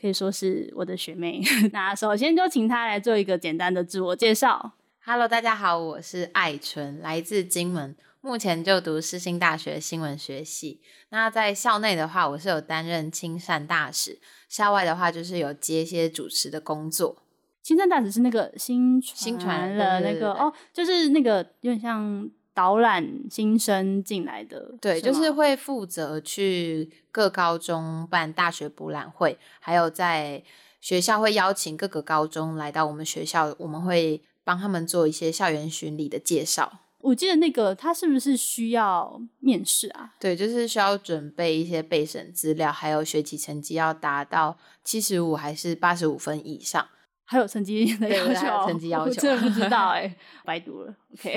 可以说是我的学妹。那首先就请她来做一个简单的自我介绍。Hello，大家好，我是艾纯，来自金门，目前就读世新大学新闻学系。那在校内的话，我是有担任亲善大使；校外的话，就是有接一些主持的工作。新生大使是那个新新传传了对对对对那个哦，就是那个有点像导览新生进来的，对，就是会负责去各高中办大学博览会，还有在学校会邀请各个高中来到我们学校，我们会帮他们做一些校园巡礼的介绍。我记得那个他是不是需要面试啊？对，就是需要准备一些备审资料，还有学习成绩要达到七十五还是八十五分以上。还有成绩要求，成绩要我求真的不知道哎、白读了。OK，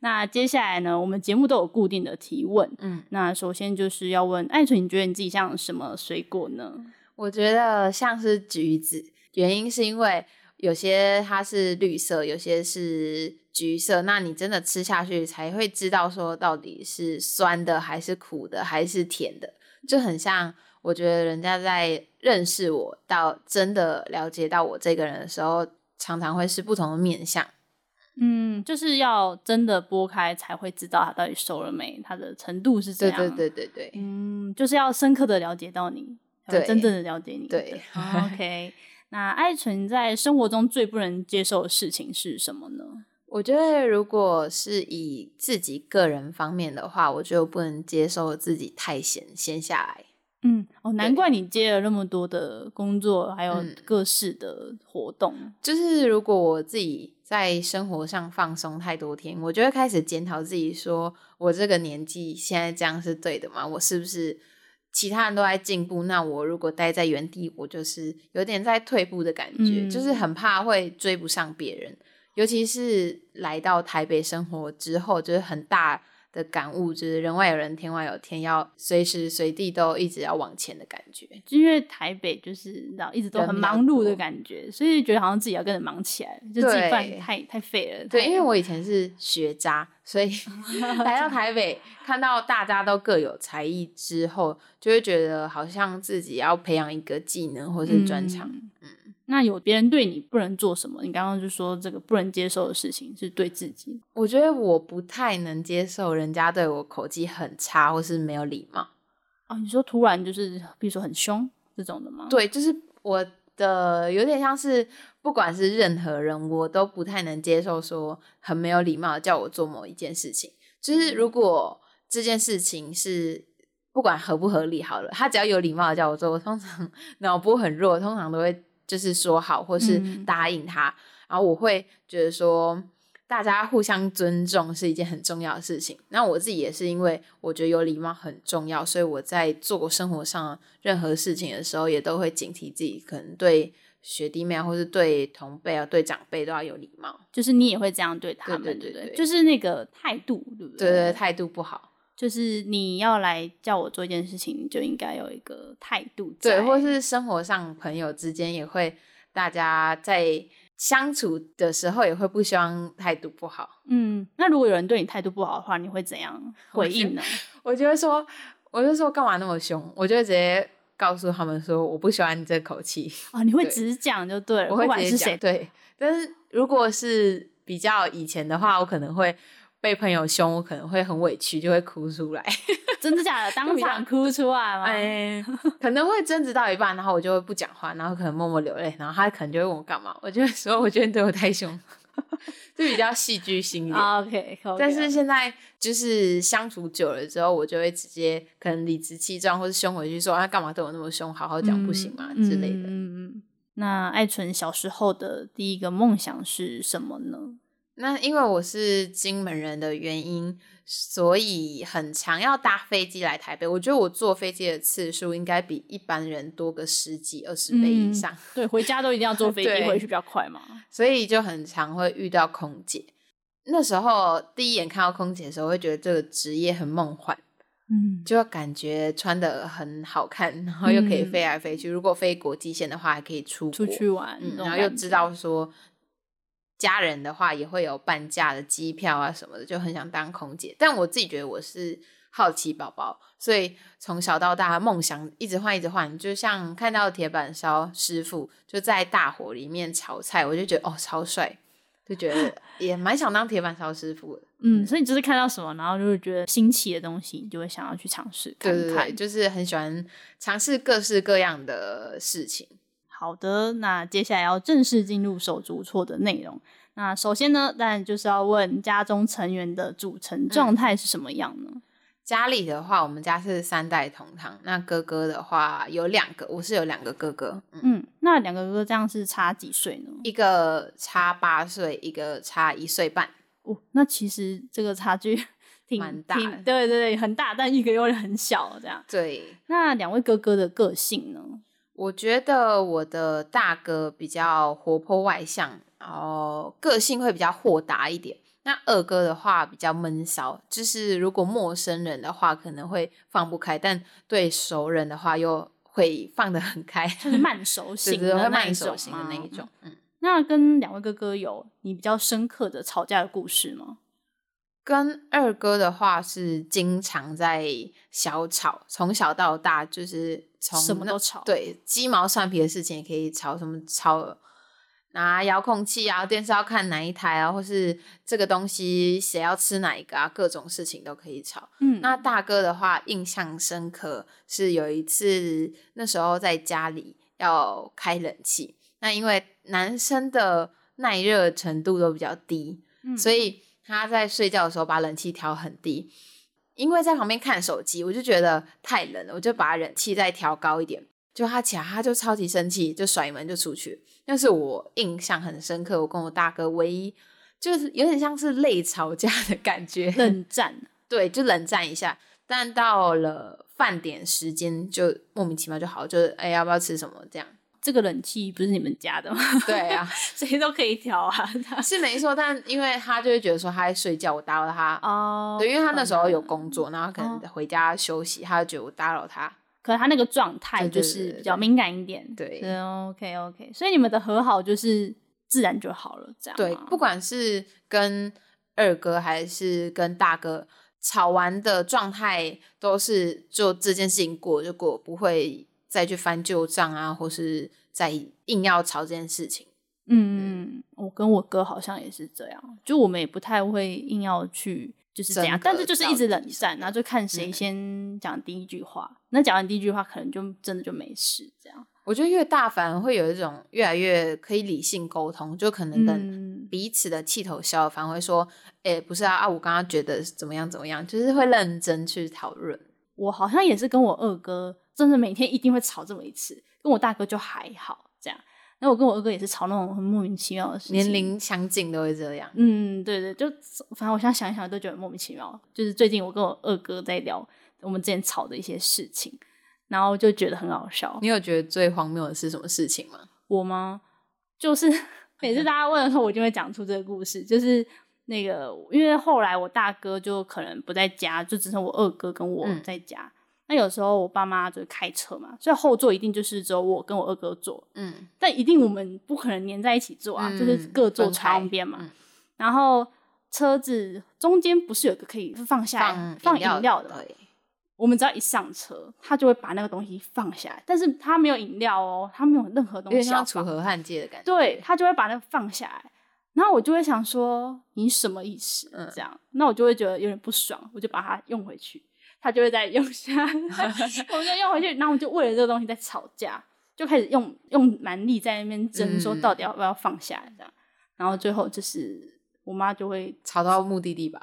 那接下来呢，我们节目都有固定的提问。嗯，那首先就是要问艾纯，你觉得你自己像什么水果呢？我觉得像是橘子，原因是因为有些它是绿色，有些是橘色，那你真的吃下去才会知道说到底是酸的还是苦的还是甜的，就很像我觉得人家在认识我到真的了解到我这个人的时候，常常会是不同的面相。嗯，就是要真的剥开才会知道他到底熟了没，他的程度是怎对样。对对对对，嗯，就是要深刻的了解到你，才会对真正的了解你。对好，OK。那爱纯在生活中最不能接受的事情是什么呢？我觉得如果是以自己个人方面的话，我就不能接受自己太闲闲下来。嗯，哦，难怪你接了那么多的工作，还有嗯各式的活动。就是如果我自己在生活上放松太多天，我就会开始检讨自己说，我这个年纪现在这样是对的吗？我是不是其他人都在进步？那我如果待在原地，我就是有点在退步的感觉，嗯就是很怕会追不上别人。尤其是来到台北生活之后，就是很大的感悟，就是人外有人，天外有天，要随时随地都一直要往前的感觉。就因为台北就是你知道一直都很忙碌的感觉，所以觉得好像自己要跟着忙起来，就自己太太废了。对，因为我以前是学渣，所以 来到台北看到大家都各有才艺之后，就会觉得好像自己要培养一个技能或是专长。嗯那有别人对你不能做什么？你刚刚就说这个不能接受的事情是对自己。我觉得我不太能接受人家对我口气很差或是没有礼貌。哦，你说突然就是，比如说很凶这种的吗？，对，就是我的有点像是，不管是任何人，我都不太能接受说很没有礼貌叫我做某一件事情。就是如果这件事情是不管合不合理好了，他只要有礼貌的叫我做，我通常 脑波很弱，通常都会就是说好或是嗯答应他，然后我会觉得说。大家互相尊重是一件很重要的事情。那我自己也是因为我觉得有礼貌很重要，所以我在做生活上任何事情的时候，也都会警惕自己，可能对学弟妹啊，或是对同辈啊、对长辈都要有礼貌。就是你也会这样对他们，对对对对对就是那个态度，对不对对，态度不好，就是你要来叫我做一件事情，你就应该有一个态度在，对，或是生活上朋友之间也会，大家在相处的时候也会不希望态度不好。嗯，那如果有人对你态度不好的话，你会怎样回应呢？我就会说，我就说干嘛那么凶？我就会直接告诉他们说，我不喜欢你这口气。啊，你会对直讲就对了，我不会直接讲管是谁，对，但是如果是比较以前的话，我可能会被朋友凶，我可能会很委屈，就会哭出来。真的假的？当场哭出来吗？哎，可能会争执到一半，然后我就会不讲话，然后可能默默流泪，然后他可能就会问我干嘛，我就会说我觉得你对我太凶，就比较戏剧性一点。啊，OK，但是现在就是相处久了之后，我就会直接可能理直气壮，或是凶回去说啊干嘛对我那么凶，好好讲不行吗、之类的。嗯嗯嗯。那艾纯小时候的第一个梦想是什么呢？那因为我是金门人的原因，所以很常要搭飞机来台北。我觉得我坐飞机的次数应该比一般人多个十几、二十倍以嗯上，对，回家都一定要坐 飞机回去比较快嘛。所以就很常会遇到空姐。那时候第一眼看到空姐的时候，会觉得这个职业很梦幻，嗯，就感觉穿的很好看，然后又可以嗯飞来飞去。如果飞国际线的话，还可以出出去玩，嗯，然后又知道说家人的话也会有半价的机票啊什么的，就很想当空姐。但我自己觉得我是好奇宝宝，所以从小到大梦想一直换一直换。就像看到铁板烧师傅就在大火里面炒菜，我就觉得哦超帅，就觉得 也蛮想当铁板烧师傅的。嗯，所以你就是看到什么，然后就会觉得新奇的东西，你就会想要去尝试看看。对对对，就是很喜欢尝试各式各样的事情。好的，那接下来要正式进入手足错的内容。那首先呢，当然就是要问家中成员的组成状态是什么样呢？家里的话，我们家是三代同堂。那哥哥的话有两个，我是有两个哥哥，嗯，嗯，那两个哥哥这样是差几岁呢？一个差八岁，一个差一岁半。哦，那其实这个差距 挺蛮大对对对，很大，但一个又很小，这样。对，那两位哥哥的个性呢？我觉得我的大哥比较活泼外向，然后个性会比较豁达一点。那二哥的话比较闷骚，就是如果陌生人的话可能会放不开，但对熟人的话又会放得很开，就 是慢熟对型的慢熟型的那一种。嗯，那跟两位哥哥有你比较深刻的吵架的故事吗？跟二哥的话是经常在小吵，从小到大就是从什么都吵对鸡毛蒜皮的事情也可以吵，什么吵拿遥控器啊，电视要看哪一台啊，或是这个东西谁要吃哪一个啊，各种事情都可以吵。嗯，那大哥的话，印象深刻是有一次，那时候在家里要开冷气，那因为男生的耐热程度都比较低，嗯所以他在睡觉的时候把冷气调很低。因为在旁边看手机，我就觉得太冷了，我就把冷气再调高一点。就他起来，他就超级生气，就甩门就出去。那是我印象很深刻，我跟我大哥唯一就是有点像是累吵架的感觉，冷战。对，就冷战一下。但到了饭点时间，就莫名其妙就好，就是哎、要不要吃什么这样？这个冷气不是你们家的吗？对啊，谁都可以调啊。是没错。但因为他就会觉得说他在睡觉，我打扰他。哦，对，因为他那时候有工作，然后可能哦回家休息，他就觉得我打扰他。可是他那个状态就是比较敏感一点。对對 OK OK，所以你们的和好就是自然就好了，这样对，不管是跟二哥还是跟大哥吵完的状态，都是就这件事情过就过，不会再去翻旧账啊，或是再硬要吵这件事情。嗯，我跟我哥好像也是这样，就我们也不太会硬要去就是这样但是就是一直冷战，然后就看谁嗯先讲第一句话。那讲完第一句话，可能就真的就没事这样。我觉得越大反而会有一种越来越可以理性沟通，就可能等嗯，彼此的气头消了，反而会说，哎、不是啊啊，我刚刚觉得怎么样怎么样，就是会认真去讨论。我好像也是跟我二哥，真的每天一定会吵这么一次，跟我大哥就还好这样。那我跟我二哥也是吵那种很莫名其妙的事情，年龄相近都会这样。嗯，对对，就反正我现在想一想都觉得莫名其妙。就是最近我跟我二哥在聊我们之前吵的一些事情，然后就觉得很好笑。你有觉得最荒谬的是什么事情吗？我吗？就是 每次大家问的时候，我就会讲出这个故事。就是那个，因为后来我大哥就可能不在家，就只剩我二哥跟我嗯在家。那有时候我爸妈就是开车嘛，所以后座一定就是只有我跟我二哥坐，嗯，但一定我们不可能黏在一起坐啊，嗯就是各坐窗边嘛。嗯然后车子中间不是有个可以放下来放饮料的我们只要一上车，他就会把那个东西放下来，但是他没有饮料哦，他没有任何东西像楚河汉界的感觉。对他就会把那个放下来，然后我就会想说你什么意思？嗯这样，那我就会觉得有点不爽，我就把它用回去，他就会再用下，我们就用回去，然后我们就为了这个东西在吵架，就开始用用蛮力在那边争，说嗯到底要不要放下这样，然后最后就是我妈就会吵到目的地吧。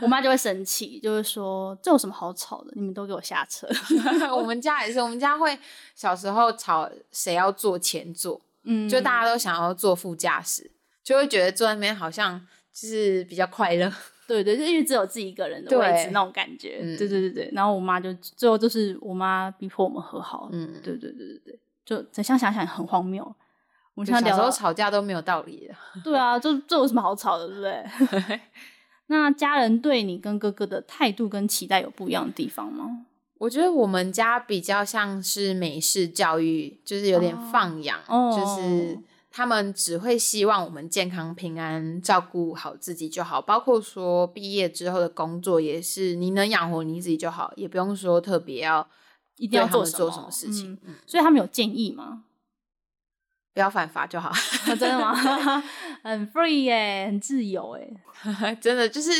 我妈就会生气，就会说这有什么好吵的？你们都给我下车。我们家也是，我们家会小时候吵谁要坐前座，嗯就大家都想要坐副驾驶，就会觉得坐在那边好像就是比较快乐。对对，就因为只有自己一个人的位置那种感觉。嗯对对对对，然后我妈就最后就是我妈逼迫我们和好。嗯，对对对对对，就等下想想很荒谬。我们现在聊到就小时候吵架都没有道理的。对啊，就这有什么好吵的，对不对？那家人对你跟哥哥的态度跟期待有不一样的地方吗？我觉得我们家比较像是美式教育，就是有点放养，哦就是他们只会希望我们健康平安，照顾好自己就好。包括说毕业之后的工作也是，你能养活你自己就好，也不用说特别要一定要对他们什么做什么事情，嗯所以他们有建议吗？不要犯法就好。哦真的吗？很 free 耶，很自由哎。真的就是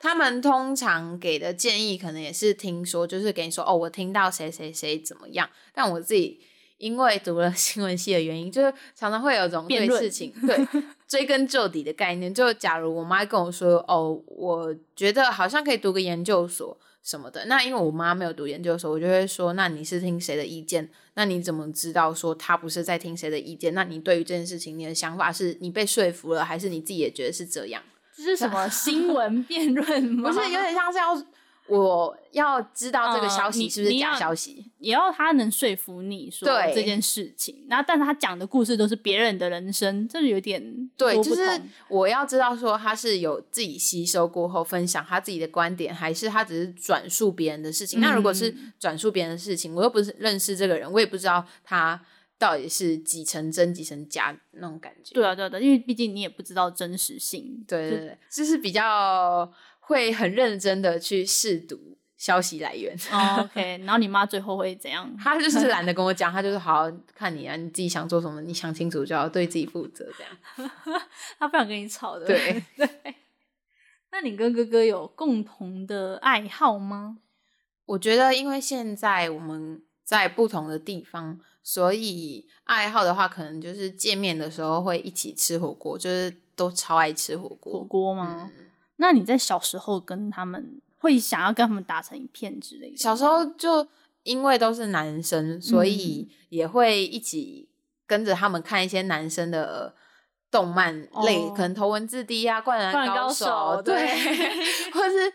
他们通常给的建议，可能也是听说，就是给你说哦，我听到谁谁谁怎么样，但我自己因为读了 新闻系的原因，就是常常会有种对事情对追根究底的概念。就假如我妈跟我说哦，我觉得好像可以读个研究所。什么的，那因为我妈没有读研究所，我就会说，那你是听谁的意见？那你怎么知道说她不是在听谁的意见？那你对于这件事情，你的想法是你被说服了，还是你自己也觉得是这样？这是什么新闻辩论 吗？不是有点像是要我要知道这个嗯消息是不是假消息？也要他能说服你说这件事情，然后但是他讲的故事都是别人的人生，这有点对，就是我要知道说他是有自己吸收过后分享他自己的观点，还是他只是转述别人的事情。那如果是嗯转述别人的事情，我又不是认识这个人，我也不知道他到底是几成真几成假那种感觉。对啊对啊对啊，因为毕竟你也不知道真实性。对对对，就是比较会很认真的去试读消息来源。哦 OK，然后你妈最后会怎样？她就是懒得跟我讲，她就是好好看你啊，你自己想做什么，你想清楚就要对自己负责，这样。她不想跟你吵的。对 对。那你跟哥哥有共同的爱好吗？我觉得，因为现在我们在不同的地方，所以爱好的话，可能就是见面的时候会一起吃火锅，就是都超爱吃火锅。火锅吗？嗯那你在小时候跟他们会想要跟他们打成一片之类的？小时候就因为都是男生，所嗯以也会一起跟着他们看一些男生的动漫类，哦可能头文字 D 啊、灌篮高手，对，对 或是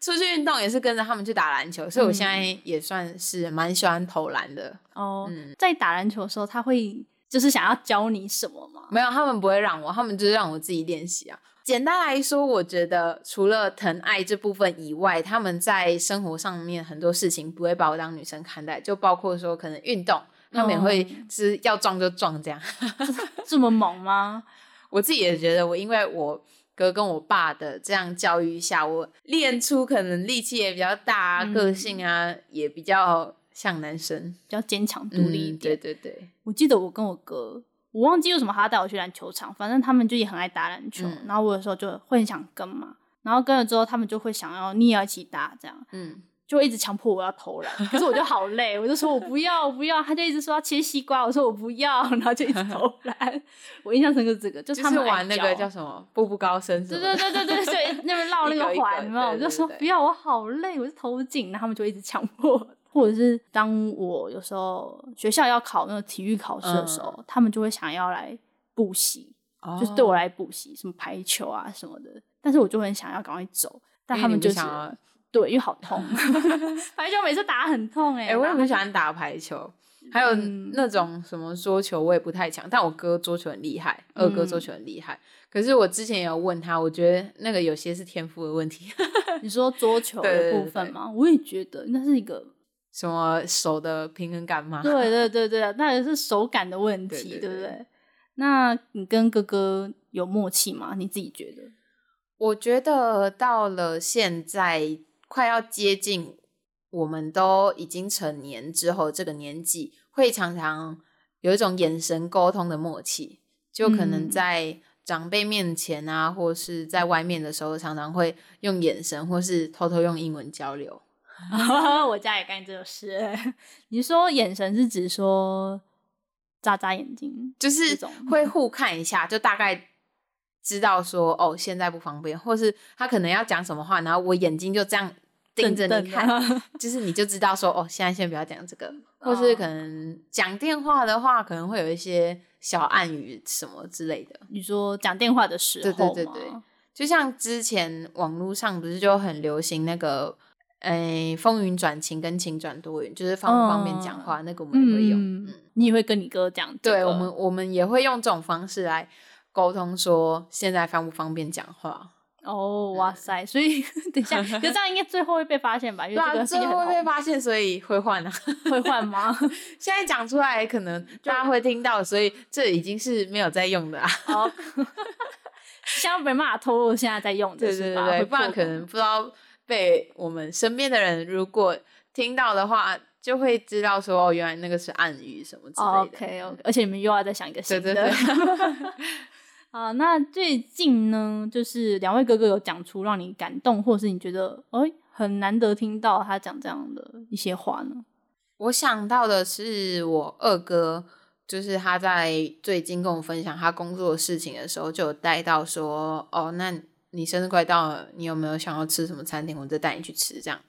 出去运动也是跟着他们去打篮球，所以我现在嗯也算是蛮喜欢投篮的。哦，嗯在打篮球的时候，他会就是想要教你什么吗？没有，他们不会让我，他们就是让我自己练习啊。简单来说，我觉得除了疼爱这部分以外，他们在生活上面很多事情不会把我当女生看待，就包括说可能运动，他们也会嗯是要撞就撞这样。这么猛吗？我自己也觉得，我因为我哥跟我爸的这样教育下，我练出可能力气也比较大啊，嗯个性啊也比较像男生，比较坚强独立一嗯点。对对对，我记得我跟我哥，我忘记为什么他带我去篮球场，反正他们就也很爱打篮球，嗯然后我有时候就会很想跟嘛，然后跟了之后，他们就会想要你也要一起打，这样嗯，就会一直强迫我要投篮，可是我就好累，我就说我不要我不要，他就一直说要切西瓜，我说我不要，然后就一直投篮。我印象深刻是这个，就就是他们爱玩那个叫什么步步高升对对，对对对那边 绕那个环嘛，我就说不要，我好累，我就投不进，然后他们就一直强迫我。或者是当我有时候学校要考那个体育考试的时候，他们就会想要来补习，哦就是对我来补习，什么排球啊什么的。但是我就很想要赶快走，但他们就是想要对，因为好痛 排球每次打很痛哎、哎、我也很喜欢打排球，还有嗯那种什么桌球，我也不太强，但我哥桌球很厉害，二哥桌球很厉害。可是我之前也有问他，我觉得那个有些是天赋的问题，你说桌球的部分吗？我也觉得那是一个，什么手的平衡感吗？对对对对，那也是手感的问题，对对对不对？那你跟哥哥有默契吗？你自己觉得？我觉得到了现在快要接近我们都已经成年之后这个年纪，会常常有一种眼神沟通的默契，就可能嗯在长辈面前啊，或是在外面的时候，常常会用眼神或是偷偷用英文交流。我家也干这种事。你说眼神是指说眨眨眼睛，就是会 互看一下，就大概知道说哦，现在不方便，或是他可能要讲什么话，然后我眼睛就这样盯着你看，就是你就知道说哦，现在先不要讲这个，或是可能讲电话的话，可能会有一些小暗语什么之类的，你说讲电话的时对候对对对对。就像之前网络上不是就很流行那个，诶、风云转晴跟晴转多云，就是方不方便讲话，那个我们也会用。嗯，你也会跟你哥讲、这个对我们，我们也会用这种方式来沟通，说现在方不方便讲话。哦，哇塞！所以等一下，可是这样应该最后会被发现吧？因对啊，为这个最后会被发现，所以会换啊。会换吗？现在讲出来，可能 大家会听到，所以这已经是没有在用的啊。好，现在没办法透露现在在用的对是吧？对对，不然可能不知道被我们身边的人如果听到的话，就会知道说哦，原来那个是暗语什么之类的。OK OK，而且你们又要再想一个新的。对对对。啊，那最近呢，就是两位哥哥有讲出让你感动，或者是你觉得哎、很难得听到他讲这样的一些话呢？我想到的是我二哥，就是他在最近跟我分享他工作的事情的时候，就有带到说，哦，那你生日快到了，你有没有想要吃什么餐厅，我再带你去吃，这样。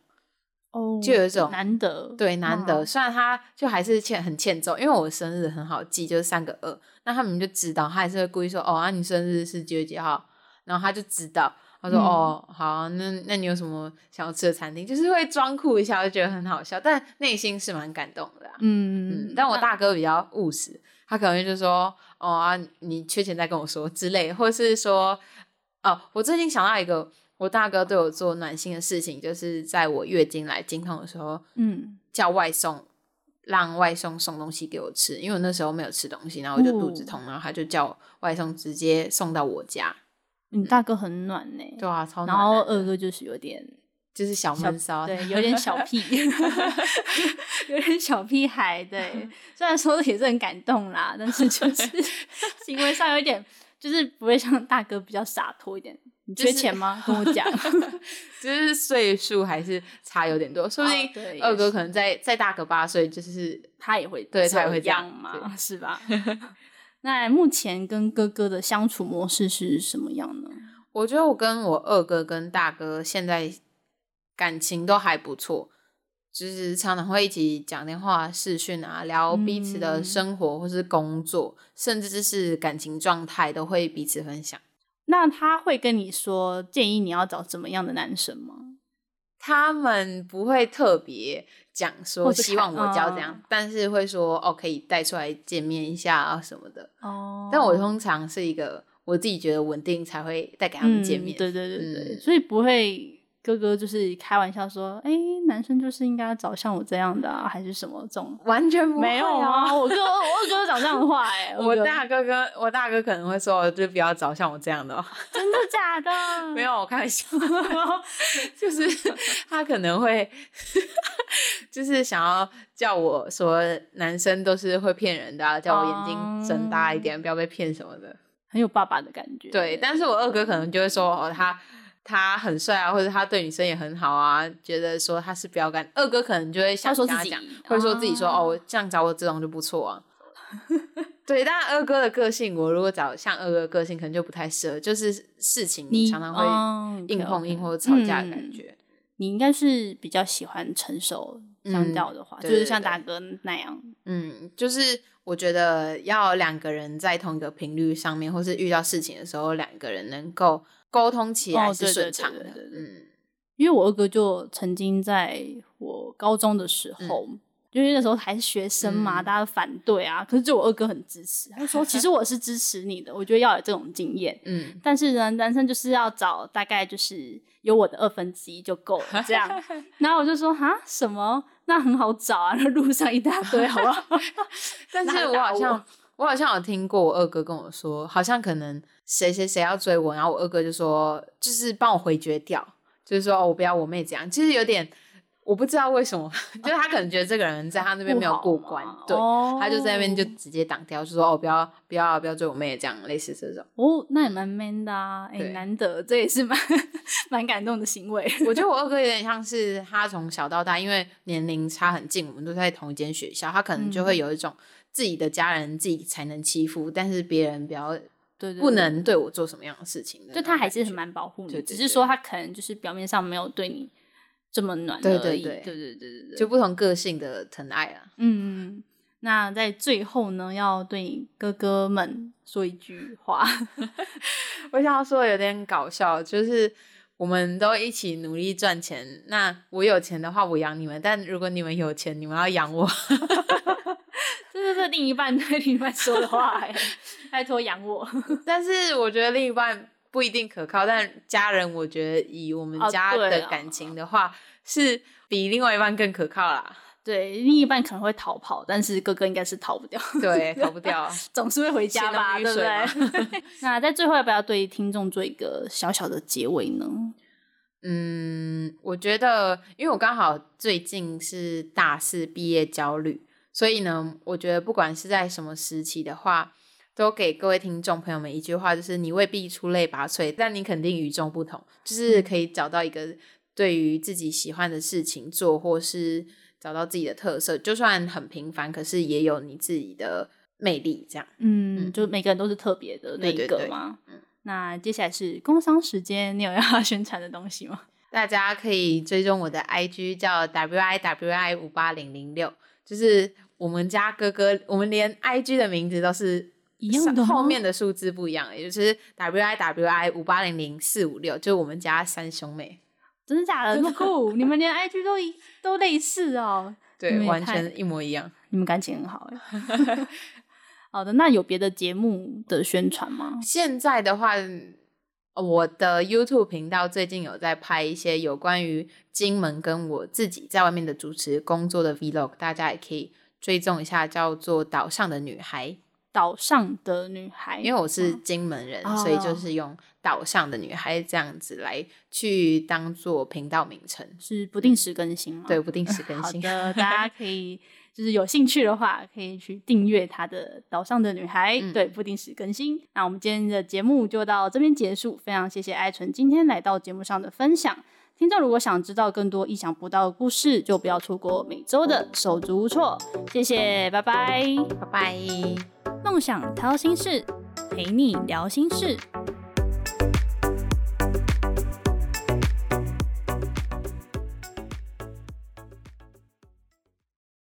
哦，就有一种难得，对，难得。嗯虽然他就还是欠很欠揍，因为我生日很好记，就是三个二，那他们就知道，他还是会故意说，哦，啊，你生日是几月几号，然后他就知道。他说：“嗯哦，好啊，那那你有什么想要吃的餐厅？就是会装酷一下，就觉得很好笑，但内心是蛮感动的、啊。嗯嗯，但我大哥比较务实，他可能就说：哦啊，你缺钱再跟我说之类，或是说，哦，我最近想到一个，我大哥对我做暖心的事情，就是在我月经来经痛的时候，嗯叫外送，让外送送东西给我吃，因为我那时候没有吃东西，然后我就肚子哦痛，然后他就叫外送直接送到我家。你大哥很暖呢、对啊，超然后暖男的二哥就是有点就是小小闷骚，对，有点小屁，有点小屁孩。对，虽然说也是很感动啦，但是就是 行为上有一点，就是不会像大哥比较洒脱一点。你缺钱吗？跟我讲。就是岁数还是差有点多，说不定二哥可能再再大个八岁，就是他也会对他也会这这样嘛，是吧？那目前跟哥哥的相处模式是什么样呢？我觉得我跟我二哥跟大哥现在感情都还不错，就是常常会一起讲电话、视讯啊，聊彼此的嗯生活或是工作，甚至是感情状态，都会彼此分享。那他会跟你说建议你要找怎么样的男生吗？他们不会特别讲说希望我交这样，嗯但是会说哦可以带出来见面一下啊什么的。哦但我通常是一个我自己觉得稳定才会带给他们见面。嗯对对对对，嗯所以不会哥哥就是开玩笑说，哎、男生就是应该找像我这样的啊，还是什么这种？完全不、啊、没有啊，我哥我二哥讲这样的话、哎，我大哥哥我大哥可能会说，就不要找像我这样的哦。真的假的？没有，我开玩笑，就是他可能会，就是想要叫我说，男生都是会骗人的、啊，叫我眼睛睁大一点，不要被骗什么的。很有爸爸的感觉。对，但是我二哥可能就会说，哦，他他很帅啊，或者他对女生也很好啊，觉得说他是标杆。二哥可能就会想他说自己跟他讲，会说自己说，啊哦，我这样找我这种就不错啊。对，但二哥的个性，我如果找像二哥的个性，可能就不太适合，就是事情你常常会哦硬碰硬或者吵架的感嗯觉。你应该是比较喜欢成熟，相嗯较的话，就是像大哥那样。嗯，就是我觉得要两个人在同一个频率上面，或是遇到事情的时候，两个人能够沟通起来是顺畅的。对对对嗯，因为我二哥就曾经在我高中的时候，因为那时候还是学生嘛，嗯大家都反对啊，可是就我二哥很支持，他就说其实我是支持你的，我觉得要有这种经验。嗯，但是呢，男生就是要找大概就是有我的二分之一就够了，这样。然后我就说哈什么？那很好找啊，那 路上一大堆，好不好？但是我好像我好像有听过我二哥跟我说，好像可能谁谁谁要追我，然后我二哥就说，就是帮我回绝掉，就是说、哦、我不要我妹这样，其实有点我不知道为什么，就是他可能觉得这个人在他那边没有过关，对，哦他就在那边就直接挡掉，就说哦不要不要不要追我妹这样，类似这种。哦，那也蛮 man 的啊，哎、对难得，这也是蛮 蛮感动的行为。我觉得 我二哥有点像是他从小到大，因为年龄差很近，我们都在同一间学校，他可能就嗯会有一种自己的家人自己才能欺负，但是别人不要对对不能对我做什么样的事情就他还是很蛮保护你只是说他可能就是表面上没有对你这么暖而已对对对对。就不同个性的疼爱啊。嗯那在最后呢要对哥哥们说一句话。我想要说有点搞笑就是我们都一起努力赚钱那我有钱的话我养你们但如果你们有钱你们要养我。这是另一半对另一半说的话，哎，拜托养我。但是我觉得另一半不一定可靠，但家人，我觉得以我们家的感情的话，是比另外一半更可靠啦。对，另一半可能会逃跑，但是哥哥应该是逃不掉。对，逃不掉，总是会回家吧，对不对？那在最后要不要对听众做一个小小的结尾呢？嗯，我觉得，因为我刚好最近是大四毕业焦虑，所以呢，我觉得不管是在什么时期的话，都给各位听众朋友们一句话，就是你未必出类拔萃，但你肯定与众不同，就是可以找到一个对于自己喜欢的事情做，或是。找到自己的特色，就算很平凡，可是也有你自己的魅力。这样，嗯，就每个人都是特别的那一个嘛。嗯，那接下来是工商时间，你有要 宣传的东西吗？大家可以追踪我的 IG，叫 wiwi 五八零零六，就是我们家哥哥，我们连 IG 的名字都是一样的，后面的数字不一样，也就是 wiwi 五八零零四五六，就是我们家三兄妹。真的假的？这么酷！你们连 IG 都一都类似哦，对，完全一模一样。你们感情很好哎。好的，那有别的节目的宣传吗？现在的话，我的 YouTube 频道最近有在拍一些有关于金门跟我自己在外面的主持工作的 Vlog，大家也可以追踪一下，叫做《岛上的女孩》。岛上的女孩，因为我是金门人，所以就是用岛上的女孩这样子来去当做频道名称，是不定时更新吗？对，不定时更 新。好的，大家 可以就是有兴趣的话，可以去订阅他的岛上的女孩，对，不定时更新。那我们今天的节目就到这边结束，非常谢谢艾纯今天来到节目上的分享。听众如果想知道更多意想不到的故事，就不要错过每周的手足无措。谢谢，拜拜，拜拜。梦想掏心事，陪你聊心事。